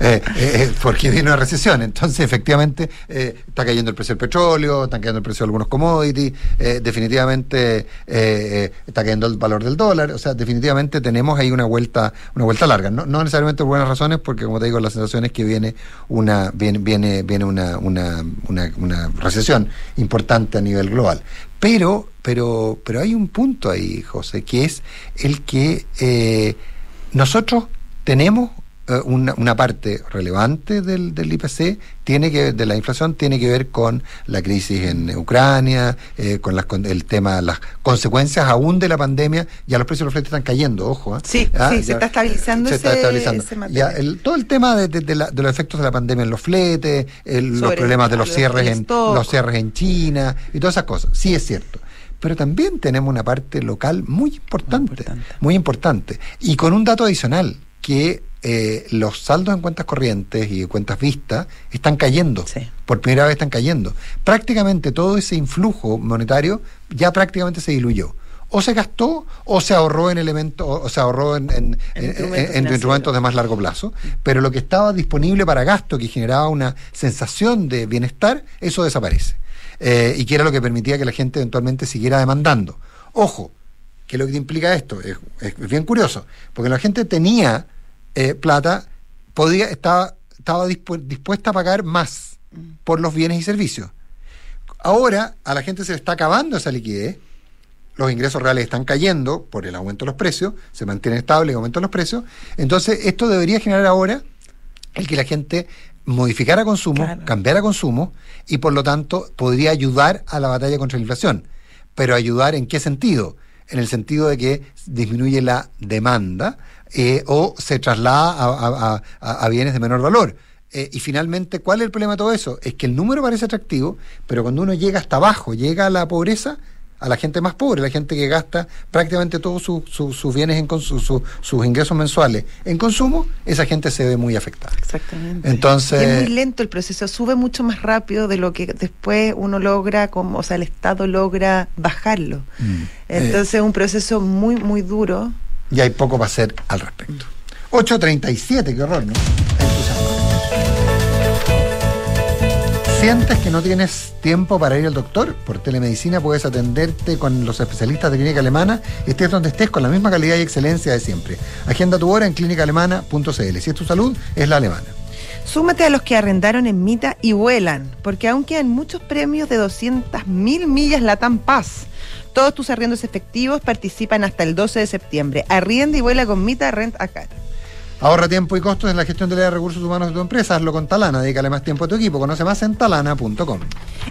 Eh, eh, porque viene una recesión, entonces efectivamente está cayendo el precio del petróleo, está cayendo el precio de algunos commodities, definitivamente está cayendo el valor del dólar, o sea, definitivamente tenemos ahí una vuelta, una vuelta larga, no, no necesariamente por buenas razones, porque como te digo, la sensación es que viene una, viene, viene, viene una, una, una, una recesión importante a nivel global. Pero, pero, pero hay un punto ahí, José, que es el que nosotros tenemos eh, una, una parte relevante del, del IPC tiene que de la inflación tiene que ver con la crisis en Ucrania, eh, con, las, con el tema, las consecuencias aún de la pandemia. Ya los precios de los fletes están cayendo, ojo. ¿ah? Sí, Ah, sí, se está estabilizando se está estabilizando. ese. Ya, el- todo el tema de, de- de la- de los efectos de la pandemia en los fletes, el- los problemas de los cierres en stock. los cierres en China y todas esas cosas. Sí es cierto. Pero también tenemos una parte local muy importante, importante. muy importante. Y con un dato adicional, que eh, los saldos en cuentas corrientes y cuentas vistas están cayendo. Sí. Por primera vez están cayendo. Prácticamente todo ese influjo monetario ya prácticamente se diluyó. O se gastó o se ahorró en elementos, o se ahorró en, en- En en- instrumentos en- en financieros. instrumentos de más largo plazo. Pero lo que estaba disponible para gasto, que generaba una sensación de bienestar, eso desaparece. Eh, y que era lo que permitía que la gente eventualmente siguiera demandando. Ojo, ¿qué es lo que implica esto? Es, es bien curioso, porque la gente tenía eh, plata, podía, estaba, estaba dispu- dispuesta a pagar más por los bienes y servicios. Ahora a la gente se le está acabando esa liquidez, los ingresos reales están cayendo por el aumento de los precios, se mantienen estables y aumentan los precios, entonces esto debería generar ahora el que la gente modificara consumo, Claro. cambiara consumo y por lo tanto podría ayudar a la batalla contra la inflación. Pero ayudar en qué sentido? En el sentido de que disminuye la demanda eh, o se traslada a, bienes de menor valor. Eh, y finalmente, ¿cuál es el problema de todo eso? Es que el número parece atractivo, pero cuando uno llega hasta abajo, llega a la pobreza, a la gente más pobre, la gente que gasta prácticamente todos sus sus- sus bienes, en consu- su- sus ingresos mensuales en consumo, esa gente se ve muy afectada. Exactamente. Entonces- Y es muy lento el proceso, sube mucho más rápido de lo que después uno logra, como, o sea, el Estado logra bajarlo. Mm. Entonces es un proceso muy, muy duro. y hay poco para hacer al respecto. 8.37, qué horror, ¿no? ¿Sientes que no tienes tiempo para ir al doctor? Por telemedicina puedes atenderte con los especialistas de Clínica Alemana, estés donde estés con la misma calidad y excelencia de siempre. Agenda tu hora en clínicaalemana.cl. Si es tu salud, es la alemana. Súmate a los que arrendaron en Mita y vuelan, porque aún quedan muchos premios de 200.000 millas Latam Paz. Todos tus arriendos efectivos participan hasta el 12 de septiembre. Arrienda y vuela con Mita Rent a. Ahorra tiempo y costos en la gestión de los recursos humanos de tu empresa. Hazlo con Talana. Dedícale más tiempo a tu equipo. Conoce más en talana.com.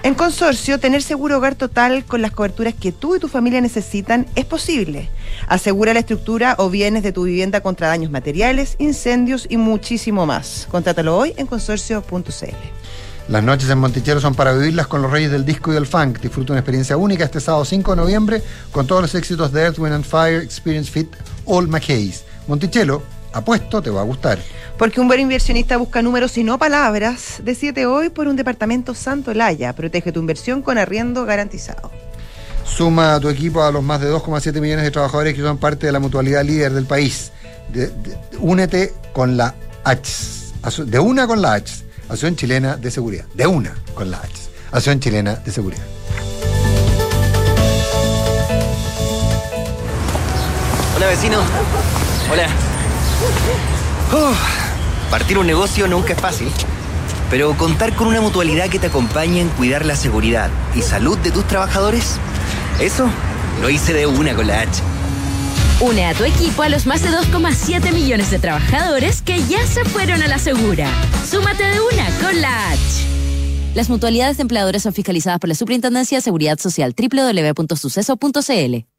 En Consorcio, tener seguro hogar total con las coberturas que tú y tu familia necesitan es posible. Asegura la estructura o bienes de tu vivienda contra daños materiales, incendios y muchísimo más. Contrátalo hoy en consorcio.cl. Las noches en Monticello son para vivirlas con los reyes del disco y del funk. Disfruta una experiencia única este sábado 5 de noviembre con todos los éxitos de Earth, Wind and Fire, Experience Fit, All McKays. Monticello, apuesto, te va a gustar. Porque un buen inversionista busca números y no palabras. Decídete hoy por un departamento Santo Laya. Protege tu inversión con arriendo garantizado. Suma a tu equipo a los más de 2,7 millones de trabajadores que son parte de la mutualidad líder del país. De- de- únete con la H. De una con la H. Asociación Chilena de Seguridad. De una con la H. Asociación Chilena de Seguridad. Hola vecino. Hola. Partir un negocio nunca es fácil, pero contar con una mutualidad que te acompañe en cuidar la seguridad y salud de tus trabajadores, eso lo hice de una con la H. Une a tu equipo a los más de 2,7 millones de trabajadores que ya se fueron a la segura. Súmate de una con la H. Las mutualidades de empleadores son fiscalizadas por la Superintendencia de Seguridad Social www.suceso.cl.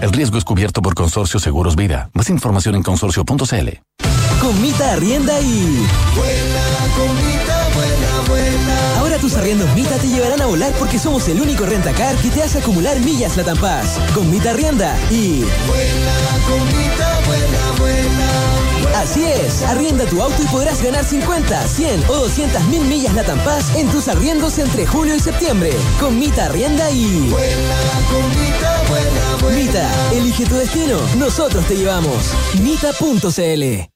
El riesgo es cubierto por Consorcio Seguros Vida. Más información en consorcio.cl. Con Mita Arrienda y... Ahora tus arriendos Mita te llevarán a volar porque somos el único rentacar que te hace acumular millas Latam Pass. Con Mita Arrienda y... Así es, arrienda tu auto y podrás ganar 50, 100 o 200 mil millas Latam Pass en tus arriendos entre julio y septiembre. Con Mita Arrienda y... Mita, elige tu destino, nosotros te llevamos. Mita.cl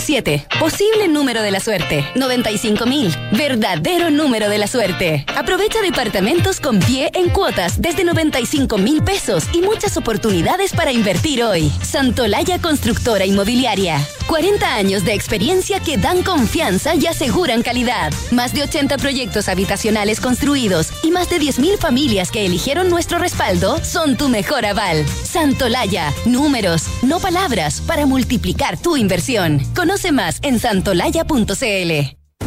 7. Posible número de la suerte. 95 mil. Verdadero número de la suerte. Aprovecha departamentos con pie en cuotas desde 95 mil pesos y muchas oportunidades para invertir hoy. Santolaya Constructora Inmobiliaria. 40 años de experiencia que dan confianza y aseguran calidad. Más de 80 proyectos habitacionales construidos y más de 10.000 familias que eligieron nuestro respaldo son tu mejor aval. Santolaya. Números, no palabras, para multiplicar tu inversión. Conoce más en santolaya.cl.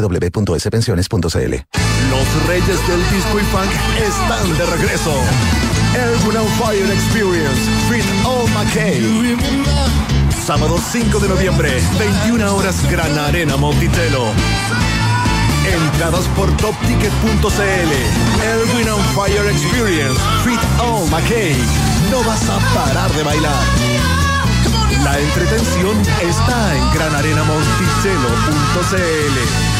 www.spensiones.cl. Los reyes del disco y funk están de regreso. Erwin on Fire Experience, Fit All McKay. Sábado 5 de noviembre, 21 horas, Gran Arena Monticello. Entradas por topticket.cl. Erwin on Fire Experience, Fit All McKay. No vas a parar de bailar. La entretención está en granarenamonticello.cl.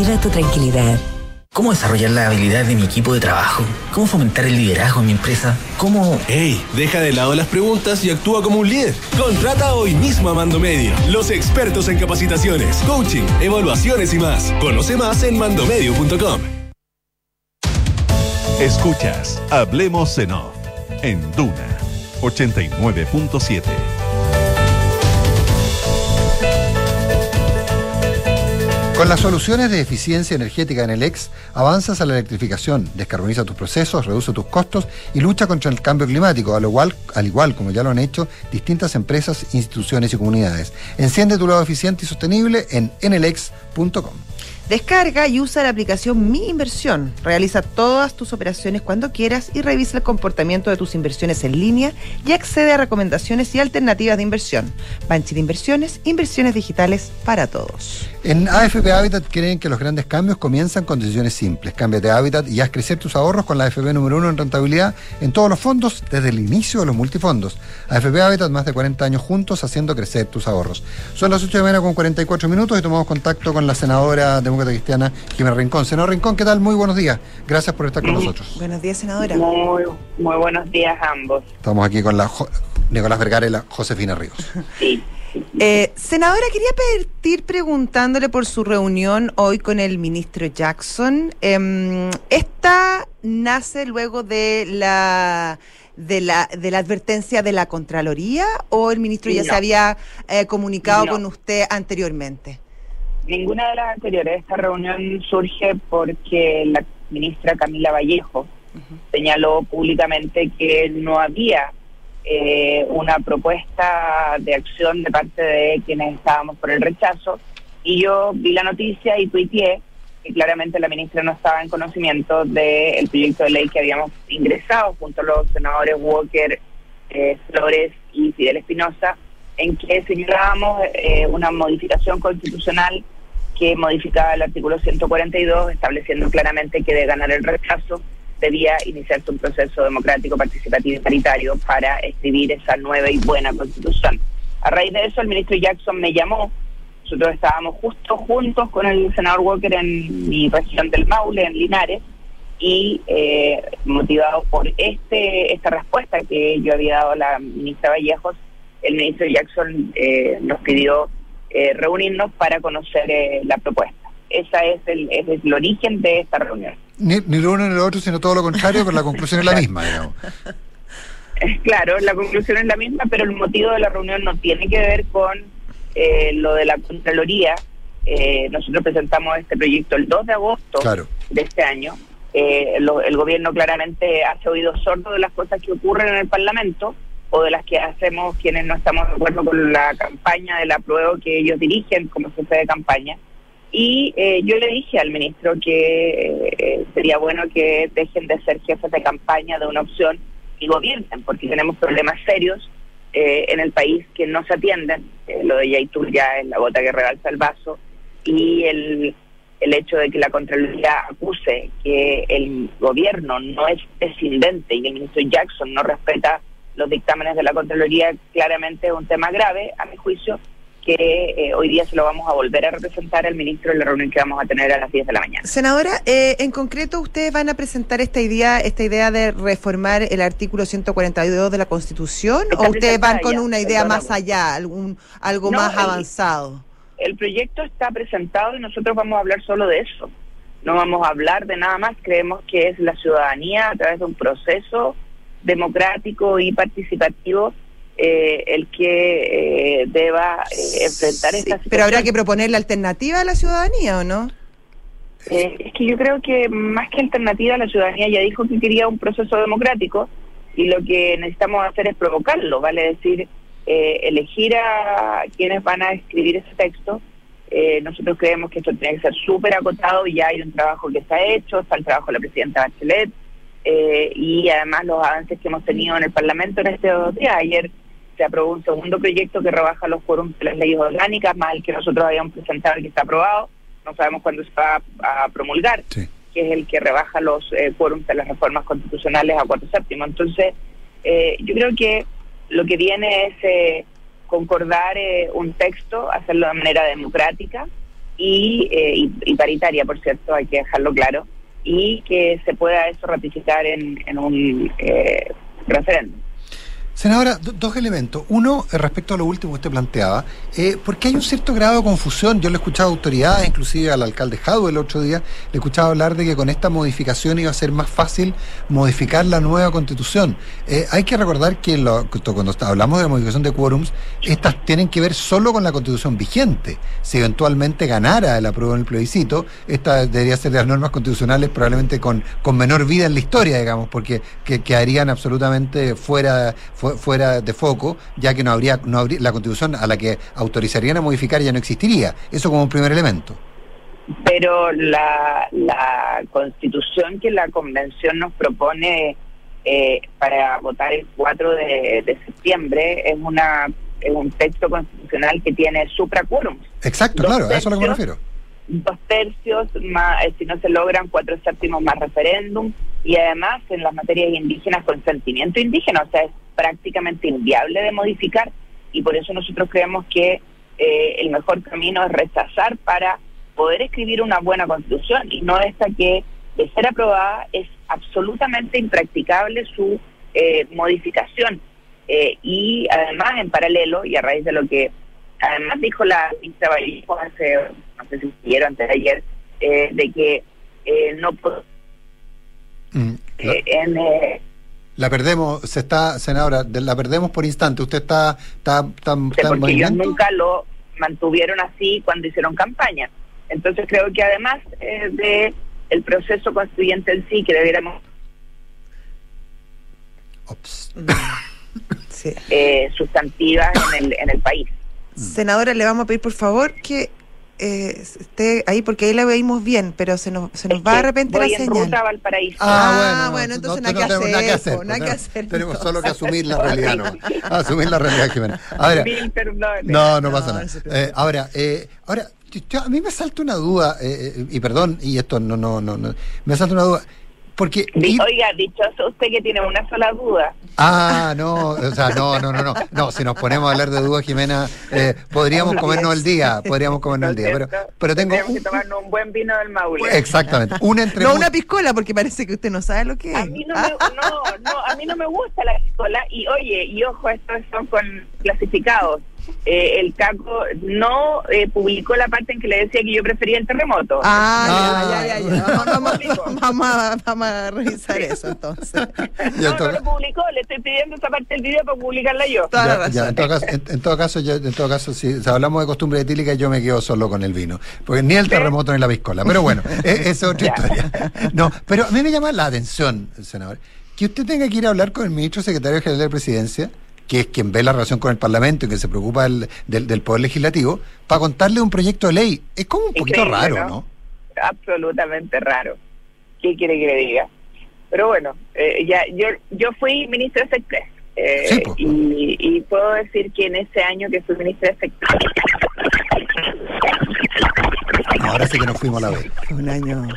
tu tranquilidad. ¿Cómo desarrollar la habilidad de mi equipo de trabajo? ¿Cómo fomentar el liderazgo en mi empresa? ¿Cómo...? ¡Ey! Deja de lado las preguntas y actúa como un líder. Contrata hoy mismo a Mando Medio, los expertos en capacitaciones, coaching, evaluaciones y más. Conoce más en mandomedio.com. Escuchas Hablemos en Off en Duna 89.7. Con las soluciones de eficiencia energética en el EX, avanzas a la electrificación, descarboniza tus procesos, reduce tus costos y lucha contra el cambio climático, al igual, al igual como ya lo han hecho distintas empresas, instituciones y comunidades. Enciende tu lado eficiente y sostenible en enelex.com. Descarga y usa la aplicación Mi Inversión. Realiza todas tus operaciones cuando quieras y revisa el comportamiento de tus inversiones en línea y accede a recomendaciones y alternativas de inversión. Banchi de Inversiones, inversiones digitales para todos. En AFP Habitat creen que los grandes cambios comienzan con decisiones simples. Cámbiate de hábitat y haz crecer tus ahorros con la AFP número uno en rentabilidad en todos los fondos desde el inicio de los multifondos. AFP Habitat, más de 40 años juntos haciendo crecer tus ahorros. Son las 8 de la mañana con 44 minutos y tomamos contacto con la senadora demócrata cristiana Jimena Rincón. Senador Rincón, ¿qué tal? Muy buenos días. Gracias por estar con nosotros. Buenos días, senadora. Muy, muy buenos días a ambos. Estamos aquí con la Jo- Nicolás Vergara y la Josefina Ríos. Sí. Eh, senadora, quería partir preguntándole por su reunión hoy con el ministro Jackson. Em, esta nace luego de la de la de la advertencia de la Contraloría o el ministro ya No. se había eh, comunicado No. con usted anteriormente. Ninguna de las anteriores. Esta reunión surge porque la ministra Camila Vallejo señaló públicamente que no había eh, una propuesta de acción de parte de quienes estábamos por el rechazo. Y yo vi la noticia y tuiteé que claramente la ministra no estaba en conocimiento del proyecto de ley que habíamos ingresado junto a los senadores Walker, eh, Flores y Fidel Espinosa, en que señalábamos eh, una modificación constitucional que modificaba el artículo 142, estableciendo claramente que de ganar el rechazo debía iniciarse un proceso democrático, participativo y paritario para escribir esa nueva y buena constitución. A raíz de eso, el ministro Jackson me llamó. Nosotros estábamos justo juntos con el senador Walker en mi región del Maule, en Linares, y eh, motivado por este esta respuesta que yo había dado a la ministra Vallejos, el ministro Jackson eh, nos pidió eh, reunirnos para conocer eh, la propuesta. Esa es el, ese es el origen de esta reunión. Ni, ni lo uno ni lo otro, sino todo lo contrario, pero la conclusión es la misma, digamos. Claro, la conclusión es la misma, pero el motivo de la reunión no tiene que ver con eh, lo de la Contraloría. Eh, nosotros presentamos este proyecto el 2 de agosto Claro. de este año. Eh, lo- el gobierno claramente hace oídos sordos de las cosas que ocurren en el Parlamento o de las que hacemos quienes no estamos de acuerdo con la campaña de la prueba que ellos dirigen como jefe de campaña. Y eh, yo le dije al ministro que eh, sería bueno que dejen de ser jefes de campaña de una opción y gobiernen, porque tenemos problemas serios eh, en el país que no se atienden. Eh, lo de Yaitul ya es la gota que rebalsa el vaso. Y el, el hecho de que la Contraloría acuse que el gobierno no es presidente y el ministro Jackson no respeta los dictámenes de la Contraloría, claramente es un tema grave, a mi juicio, que eh, hoy día se lo vamos a volver a representar al ministro en la reunión que vamos a tener a las 10 de la mañana. Senadora, eh, en concreto ustedes van a presentar esta idea, esta idea de reformar el artículo 142 de la Constitución Está o ustedes van con una idea más allá, algún algo No, más el- avanzado. El proyecto está presentado y nosotros vamos a hablar solo de eso. No vamos a hablar de nada más. Creemos que es la ciudadanía a través de un proceso democrático y participativo eh, el que eh, deba eh, enfrentar esta situación. Pero habrá que proponer la alternativa a la ciudadanía, ¿o no? Eh, es que yo creo que más que alternativa, la ciudadanía ya dijo que quería un proceso democrático y lo que necesitamos hacer es provocarlo, vale decir, eh, elegir a quienes van a escribir ese texto. Eh, nosotros creemos que esto tiene que ser súper acotado y ya hay un trabajo que está hecho, está el trabajo de la presidenta Bachelet eh, y además los avances que hemos tenido en el Parlamento en estos días. Ayer se aprobó un segundo proyecto que rebaja los quórums de las leyes orgánicas, más el que nosotros habíamos presentado y que está aprobado. No sabemos cuándo se va a, a promulgar, que es el que rebaja los eh, quórums de las reformas constitucionales a cuatro séptimos. Entonces, eh, yo creo que lo que viene es eh, concordar eh, un texto, hacerlo de manera democrática y, eh, y, y paritaria, por cierto, hay que dejarlo claro, y que se pueda eso ratificar en, en un eh, referéndum. Senadora, do- dos elementos. Uno, eh, respecto a lo último que usted planteaba, eh, porque hay un cierto grado de confusión. Yo le he escuchado a autoridades, inclusive al alcalde Jadwe el otro día, le he escuchado hablar de que con esta modificación iba a ser más fácil modificar la nueva constitución. Eh, hay que recordar que lo- cuando hablamos de la modificación de quórums, estas tienen que ver solo con la constitución vigente. Si eventualmente ganara el apruebo en el plebiscito, esta debería ser de las normas constitucionales probablemente con, con menor vida en la historia, digamos, porque que, quedarían absolutamente fuera, fu- fuera de foco, ya que no habría, no habría, la constitución a la que autorizarían a modificar ya no existiría. Eso como un primer elemento. pero la, la constitución que la convención nos propone eh, para votar el 4 de, de septiembre es una es un texto constitucional que tiene supraquórums. Exacto, Dos claro, a eso es a lo que me refiero. Dos tercios, más, eh, si no se logran, cuatro séptimos más referéndum, y además en las materias indígenas, consentimiento indígena, o sea, es prácticamente inviable de modificar, y por eso nosotros creemos que eh, el mejor camino es rechazar para poder escribir una buena constitución y no esta que de ser aprobada es absolutamente impracticable su eh, modificación. Eh, y además en paralelo y a raíz de lo que además dijo la ministra Vallejo hace no sé si siguieron antes de ayer eh, de que eh, no po- Mm, la, eh, en eh, la perdemos, se está, senadora, la perdemos por instante. ¿Usted está, está, está, está en porque ellos nunca lo mantuvieron así cuando hicieron campaña. Entonces creo que además eh, de el proceso constituyente en sí que debiéramos eh, sustantivas en el, en el país. Senadora, le vamos a pedir por favor que eh, esté ahí porque ahí la veíamos bien, pero se nos, se nos va de repente la Voy en señal. ruta a Valparaíso. Ah, bueno, entonces no nada, que tenemos hacer, nada que hacer, po, nada pues, que no- hacer, Tenemos solo que asumir la realidad, no. Asumir la realidad, Jimena. Ahora, no, no pasa nada. Eh, ahora, eh, ahora, yo- yo- a mí me salta una duda, eh, eh, y perdón, y esto no, no, no, no, me salta una duda, porque... Di- ir- Oiga, dichoso usted que tiene una sola duda. Ah, no, o sea, no, no, no, no, no, si nos ponemos a hablar de dudas, Jimena, eh, podríamos comernos el día, podríamos comernos el día, pero, pero tengo Tenemos que tomarnos un buen vino del Maule. exactamente, una entre No una piscola, porque parece que usted no sabe lo que es. A mí no, me, no, no, a mí no me gusta la escuela y oye, y ojo, estos son con clasificados. Eh, el CACO no eh, publicó la parte en que le decía que yo prefería el terremoto. Ah, ya, ya, ya, ya. Vamos, vamos, vamos a, vamos a revisar eso entonces. No, no lo publicó, le estoy pidiendo esa parte del video para publicarla yo. Ya, ya, en todo caso, en, en todo caso, yo, en todo caso, si, si hablamos de costumbre etílica, yo me quedo solo con el vino, porque ni el terremoto ni la piscola. Pero bueno, e- esa es otra historia. No, pero a mí me llama la atención, senador, que usted tenga que ir a hablar con el ministro secretario general de la Presidencia, que es quien ve la relación con el Parlamento y que se preocupa del, del, del poder legislativo, para contarle un proyecto de ley. Es como un poquito Increíble, raro, ¿no? Absolutamente raro. ¿Qué quiere que le diga? Pero bueno, eh, ya yo yo fui ministra de Sectres. eh, Sí, pues. y, y puedo decir que en ese año que fui ministra de Sectres Ahora sí que nos fuimos a la vez. Un año.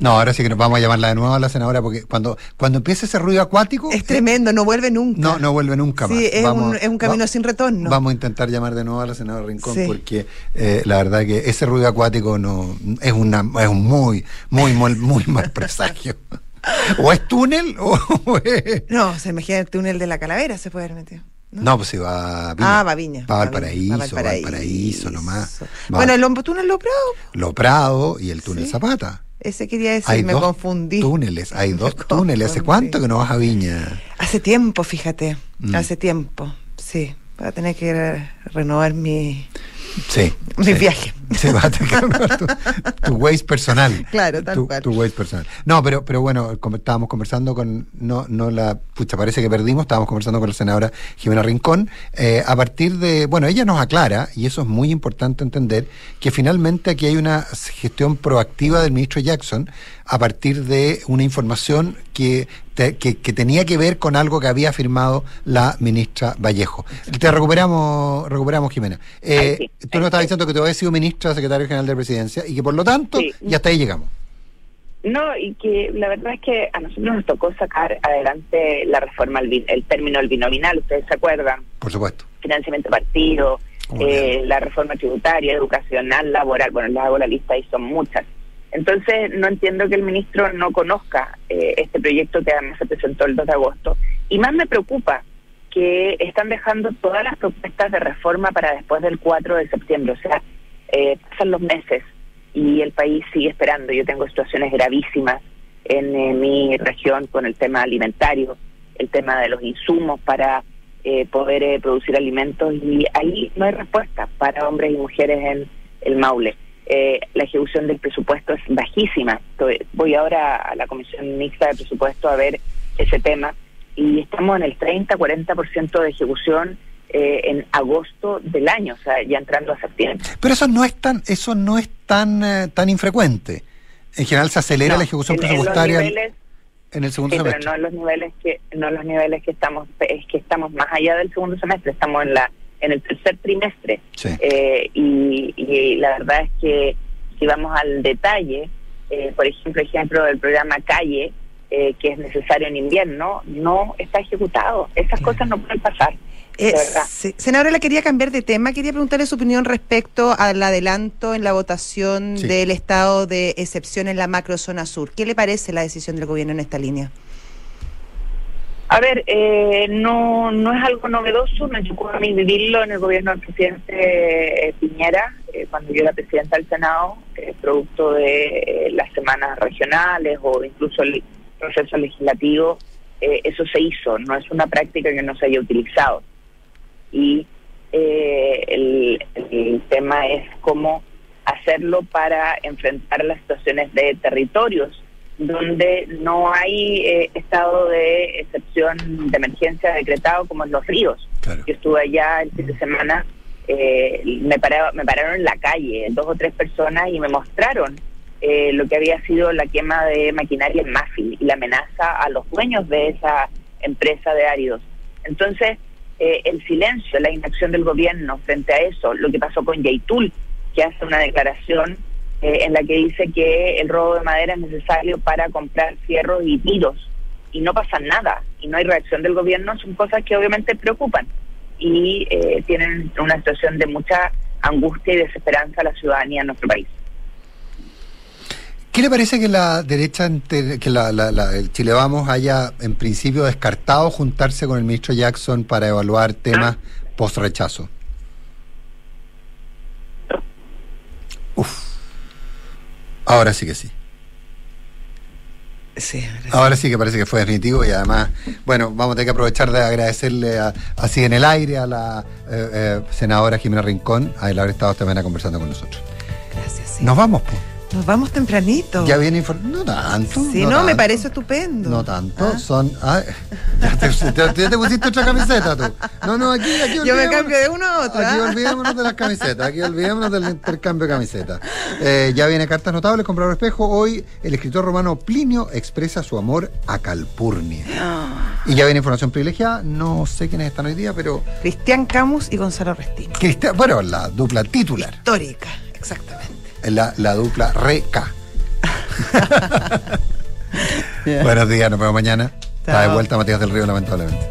No, ahora sí que nos vamos a llamarla de nuevo a la senadora, porque cuando, cuando empiece ese ruido acuático... Es tremendo, no vuelve nunca. No, no vuelve nunca más. Sí, es, Vamos- un, es un camino va- sin retorno. Vamos a intentar llamar de nuevo a la senadora Rincón Sí. porque eh, la verdad que ese ruido acuático no es una es un muy muy muy, muy mal presagio. o es túnel o es... No, se imagina el túnel de la calavera, se puede haber metido. No, pues si va a Viña. Ah, va a Viña. Va a Va a Valparaíso, Viña, va va a a Valparaíso nomás. Va Bueno, el túnel Lo Prado, Lo Prado y el túnel Zapata. Ese quería decir, Hay me dos confundí. túneles, hay dos túneles. ¿Hace cuánto que no vas a Viña? Hace tiempo, fíjate, Mm. hace tiempo, sí. Voy a tener que re- renovar mi, Sí. mi sí. viaje. Sí, vas a tener tu, tu Waze personal. Claro, tal tu, cual. tu Waze personal. No, pero, pero bueno, como estábamos conversando con, no, no la, pucha, parece que perdimos, estábamos conversando con la senadora Jimena Rincón, eh, a partir de, bueno, ella nos aclara, y eso es muy importante entender, que finalmente aquí hay una gestión proactiva del ministro Jackson a partir de una información que, te- que, que tenía que ver con algo que había firmado la ministra Vallejo. Te recuperamos, recuperamos Jimena. Eh, tú nos estabas diciendo que tú habías sido ministra, secretario general de presidencia, y que por lo tanto, Sí. y hasta ahí llegamos. No, y que la verdad es que a nosotros nos tocó sacar adelante la reforma, bin- el término del binominal, ustedes se acuerdan, Por supuesto. financiamiento partido, ¿Cómo eh, la reforma tributaria, educacional, laboral, bueno, las hago la lista y son muchas. Entonces, no entiendo que el ministro no conozca eh, este proyecto que además se presentó el 2 de agosto. Y más me preocupa que están dejando todas las propuestas de reforma para después del 4 de septiembre. O sea, eh, pasan los meses y el país sigue esperando. Yo tengo situaciones gravísimas en eh, mi región con el tema alimentario, el tema de los insumos para eh, poder eh, producir alimentos y ahí no hay respuesta para hombres y mujeres en el Maule. Eh, la ejecución del presupuesto es bajísima. Voy ahora a la Comisión Mixta de Presupuesto a ver ese tema y estamos en el 30-40% de ejecución eh, en agosto del año, o sea, ya entrando a septiembre. Pero eso no es tan, eso no es tan, eh, tan infrecuente. En general se acelera No, la ejecución en- presupuestaria en, niveles- en el segundo Sí, pero semestre. no en los niveles que no en los niveles que estamos es que estamos más allá del segundo semestre estamos en la en el tercer trimestre Sí. Eh, y, y la verdad es que si vamos al detalle eh, por ejemplo ejemplo del programa calle eh, que es necesario en invierno no está ejecutado esas cosas no pueden pasar Eh, de verdad. se- senadora, le quería cambiar de tema. Quería preguntarle su opinión respecto al adelanto en la votación Sí. del estado de excepción en la macrozona sur. ¿Qué le parece la decisión del gobierno en esta línea? A ver, eh, no, no es algo novedoso, me tocó a mí vivirlo en el gobierno del presidente eh, Piñera, eh, cuando yo era presidenta del Senado, eh, producto de eh, las semanas regionales o incluso el proceso legislativo, eh, eso se hizo, no es una práctica que no se haya utilizado. Y eh, el, el tema es cómo hacerlo para enfrentar las situaciones de territorios donde no hay eh, estado de excepción de emergencia decretado como en los ríos. Yo estuve allá el fin de semana, eh, me, paraba- me pararon en la calle, dos o tres personas, y me mostraron eh, lo que había sido la quema de maquinaria en Mafil y la amenaza a los dueños de esa empresa de áridos. Entonces, eh, el silencio, la inacción del gobierno frente a eso, lo que pasó con Yaitul, que hace una declaración eh, en la que dice que el robo de madera es necesario para comprar fierros y tiros y no pasa nada y no hay reacción del gobierno, son cosas que obviamente preocupan y eh, tienen una situación de mucha angustia y desesperanza a la ciudadanía en nuestro país. ¿Qué le parece que la derecha, que la, la- la- el Chile Vamos haya en principio descartado juntarse con el ministro Jackson para evaluar temas post rechazo? Uf. Ahora sí que sí. Sí, Ahora sí que parece que fue definitivo y además, bueno, vamos a tener que aprovechar de agradecerle a- así en el aire a la eh, eh, senadora Jimena Rincón a el haber estado esta mañana conversando con nosotros. Gracias. Nos vamos, pues. Nos vamos tempranito. Ya viene inform- No tanto. Sí, no, me tanto. parece estupendo. No tanto, son. ah, ya, te, te- ya te pusiste otra camiseta tú. No, no, aquí, aquí Yo me cambio de uno a otro. Aquí ¿ah? olvidémonos de las camisetas, aquí olvidémonos del intercambio de camisetas. Eh, ya viene Cartas Notables, comprar espejo. Hoy el escritor romano Plinio expresa su amor a Calpurnia. Ah. Y ya viene información privilegiada. No sé quiénes están hoy día, pero. Cristian Camus y Gonzalo Restino. Cristian, bueno, la dupla titular. Histórica, exactamente. La, la dupla Re-K. Buenos días, nos vemos mañana. Está de vuelta Matías del Río, lamentablemente.